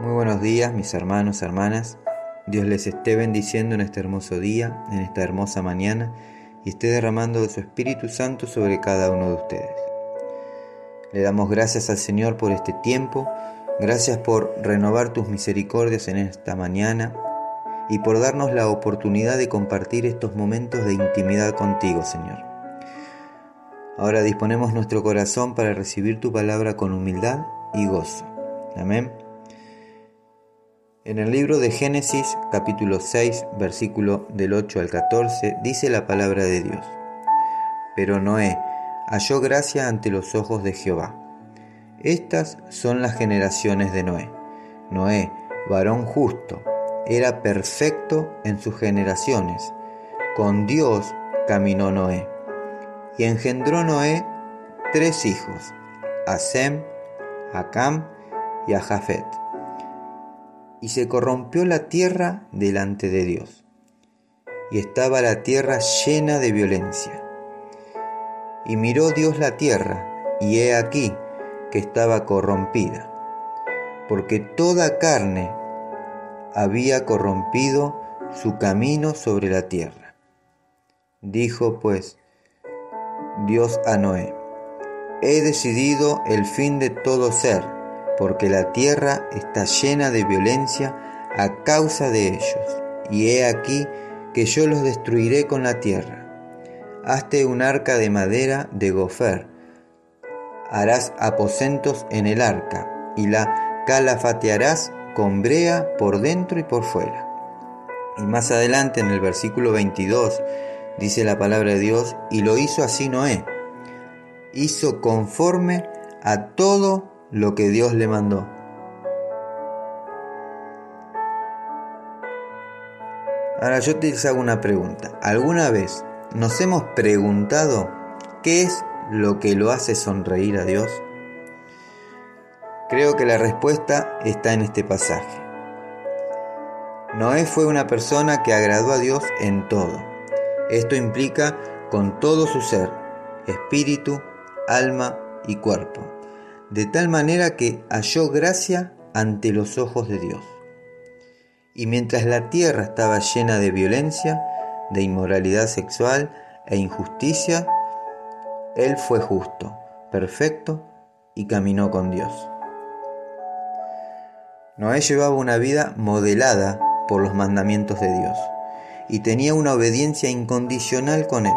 Muy buenos días mis hermanos, hermanas. Dios les esté bendiciendo en este hermoso día, en esta hermosa mañana y esté derramando de su Espíritu Santo sobre cada uno de ustedes. Le damos gracias al Señor por este tiempo, gracias por renovar tus misericordias en esta mañana y por darnos la oportunidad de compartir estos momentos de intimidad contigo, Señor. Ahora disponemos nuestro corazón para recibir tu palabra con humildad y gozo. Amén. En el libro de Génesis capítulo 6 versículo del 8 al 14 dice la palabra de Dios. Pero Noé halló gracia ante los ojos de Jehová. Estas son las generaciones de Noé. Noé, varón justo, era perfecto en sus generaciones. Con Dios caminó Noé. Y engendró Noé tres hijos, a Sem, a Cam y a Jafet y se corrompió la tierra delante de Dios. Y estaba la tierra llena de violencia. Y miró Dios la tierra, y he aquí que estaba corrompida, porque toda carne había corrompido su camino sobre la tierra. Dijo pues Dios a Noé, he decidido el fin de todo ser, porque la tierra está llena de violencia a causa de ellos, y he aquí que yo los destruiré con la tierra. Hazte un arca de madera de gofer, harás aposentos en el arca, y la calafatearás con brea por dentro y por fuera. Y más adelante en el versículo 22 dice la palabra de Dios, y lo hizo así Noé, hizo conforme a todo lo que Dios le mandó. Ahora yo te hago una pregunta. ¿Alguna vez nos hemos preguntado qué es lo que lo hace sonreír a Dios? Creo que la respuesta está en este pasaje. Noé fue una persona que agradó a Dios en todo. Esto implica con todo su ser, espíritu, alma y cuerpo de tal manera que halló gracia ante los ojos de Dios. Y mientras la tierra estaba llena de violencia, de inmoralidad sexual e injusticia, Él fue justo, perfecto y caminó con Dios. Noé llevaba una vida modelada por los mandamientos de Dios y tenía una obediencia incondicional con Él.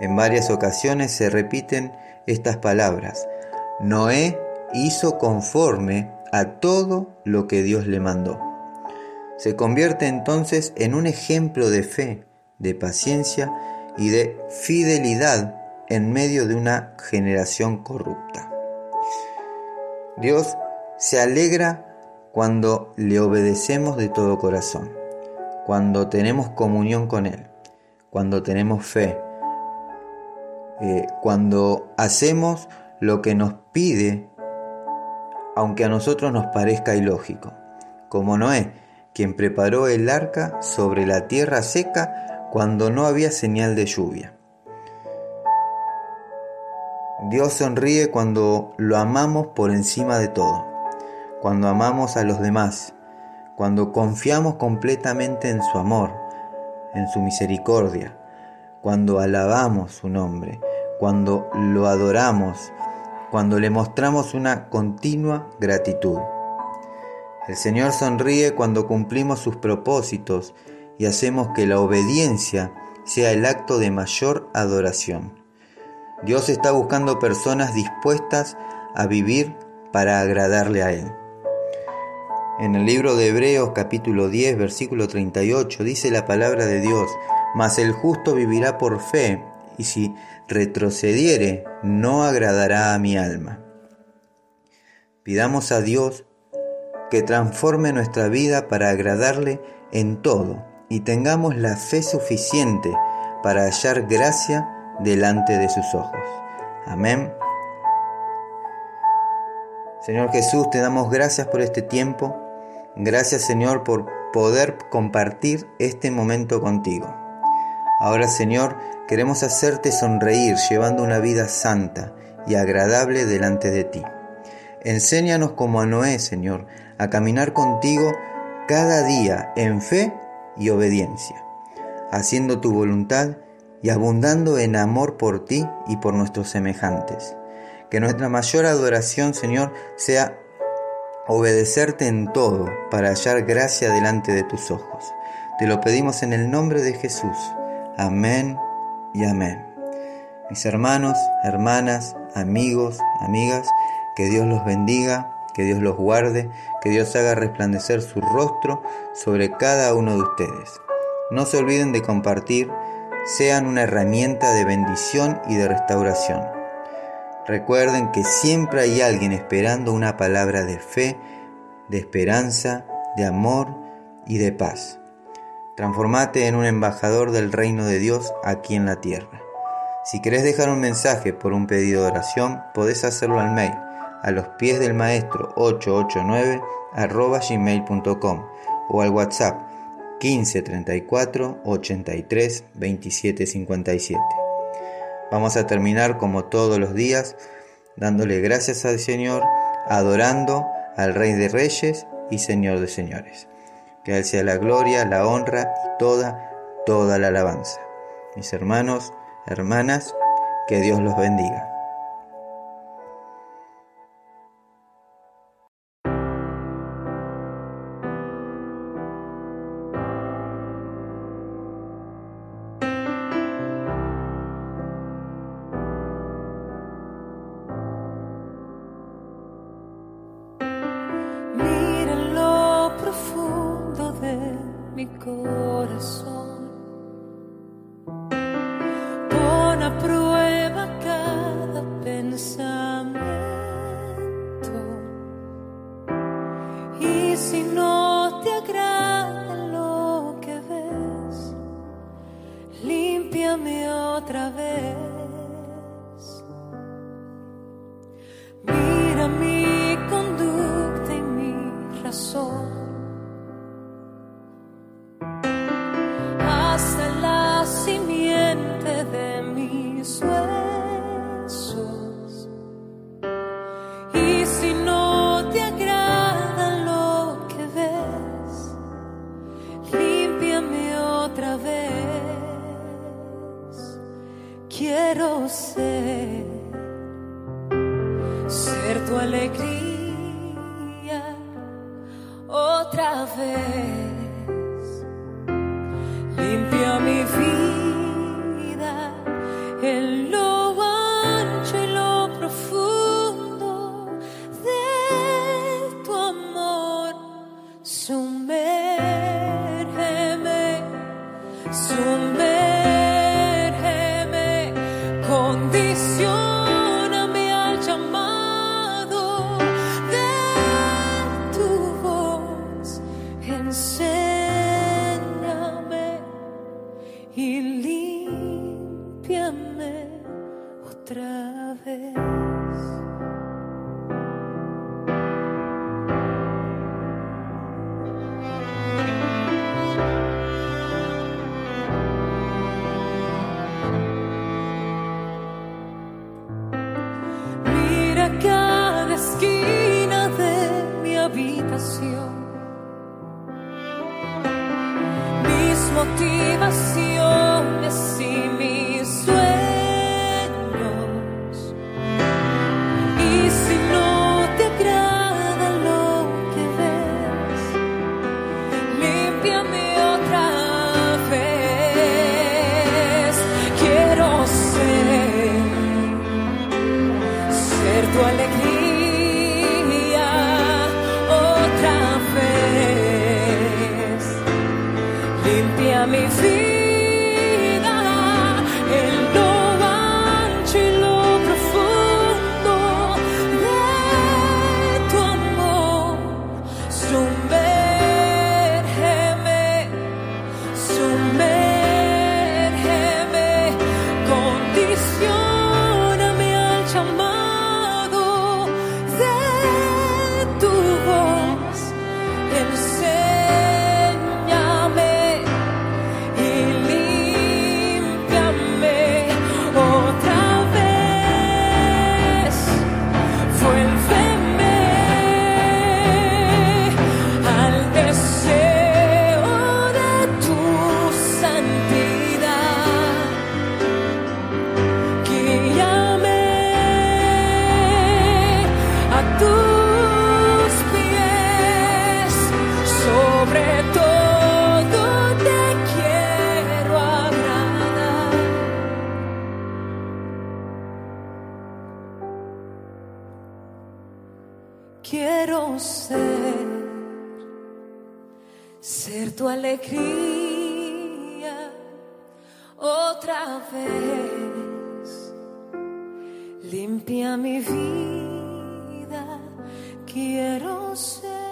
En varias ocasiones se repiten estas palabras, Noé hizo conforme a todo lo que Dios le mandó. Se convierte entonces en un ejemplo de fe, de paciencia y de fidelidad en medio de una generación corrupta. Dios se alegra cuando le obedecemos de todo corazón, cuando tenemos comunión con Él, cuando tenemos fe, eh, cuando hacemos lo que nos pide, aunque a nosotros nos parezca ilógico, como Noé, quien preparó el arca sobre la tierra seca cuando no había señal de lluvia. Dios sonríe cuando lo amamos por encima de todo, cuando amamos a los demás, cuando confiamos completamente en su amor, en su misericordia, cuando alabamos su nombre, cuando lo adoramos, cuando le mostramos una continua gratitud. El Señor sonríe cuando cumplimos sus propósitos y hacemos que la obediencia sea el acto de mayor adoración. Dios está buscando personas dispuestas a vivir para agradarle a Él. En el libro de Hebreos capítulo 10 versículo 38 dice la palabra de Dios, mas el justo vivirá por fe, y si retrocediere, no agradará a mi alma. Pidamos a Dios que transforme nuestra vida para agradarle en todo y tengamos la fe suficiente para hallar gracia delante de sus ojos. Amén. Señor Jesús, te damos gracias por este tiempo. Gracias Señor por poder compartir este momento contigo. Ahora, Señor, queremos hacerte sonreír llevando una vida santa y agradable delante de ti. Enséñanos como a Noé, Señor, a caminar contigo cada día en fe y obediencia, haciendo tu voluntad y abundando en amor por ti y por nuestros semejantes. Que nuestra mayor adoración, Señor, sea obedecerte en todo para hallar gracia delante de tus ojos. Te lo pedimos en el nombre de Jesús. Amén y amén. Mis hermanos, hermanas, amigos, amigas, que Dios los bendiga, que Dios los guarde, que Dios haga resplandecer su rostro sobre cada uno de ustedes. No se olviden de compartir, sean una herramienta de bendición y de restauración. Recuerden que siempre hay alguien esperando una palabra de fe, de esperanza, de amor y de paz. Transformate en un embajador del reino de Dios aquí en la tierra. Si querés dejar un mensaje por un pedido de oración, podés hacerlo al mail a los pies del maestro 889 arroba gmail.com o al WhatsApp 1534 83 27 57. Vamos a terminar como todos los días dándole gracias al Señor, adorando al Rey de Reyes y Señor de Señores. Que Él sea la gloria, la honra y toda, toda la alabanza. Mis hermanos, hermanas, que Dios los bendiga. Otra otra vez. Limpia mi ser tu alegría otra vez. Limpia mi vida, quiero ser.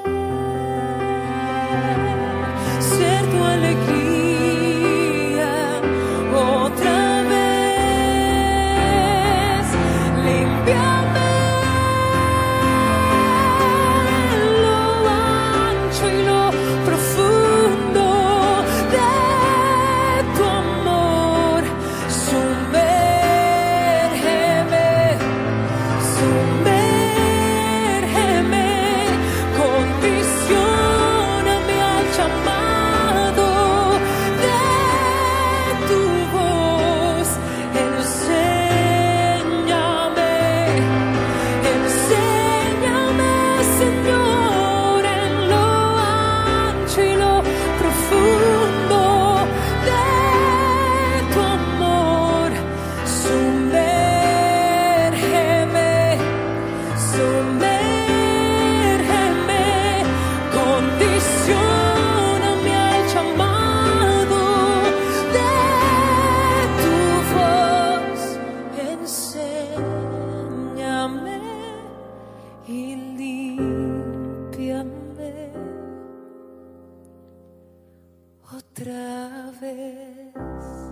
Love is.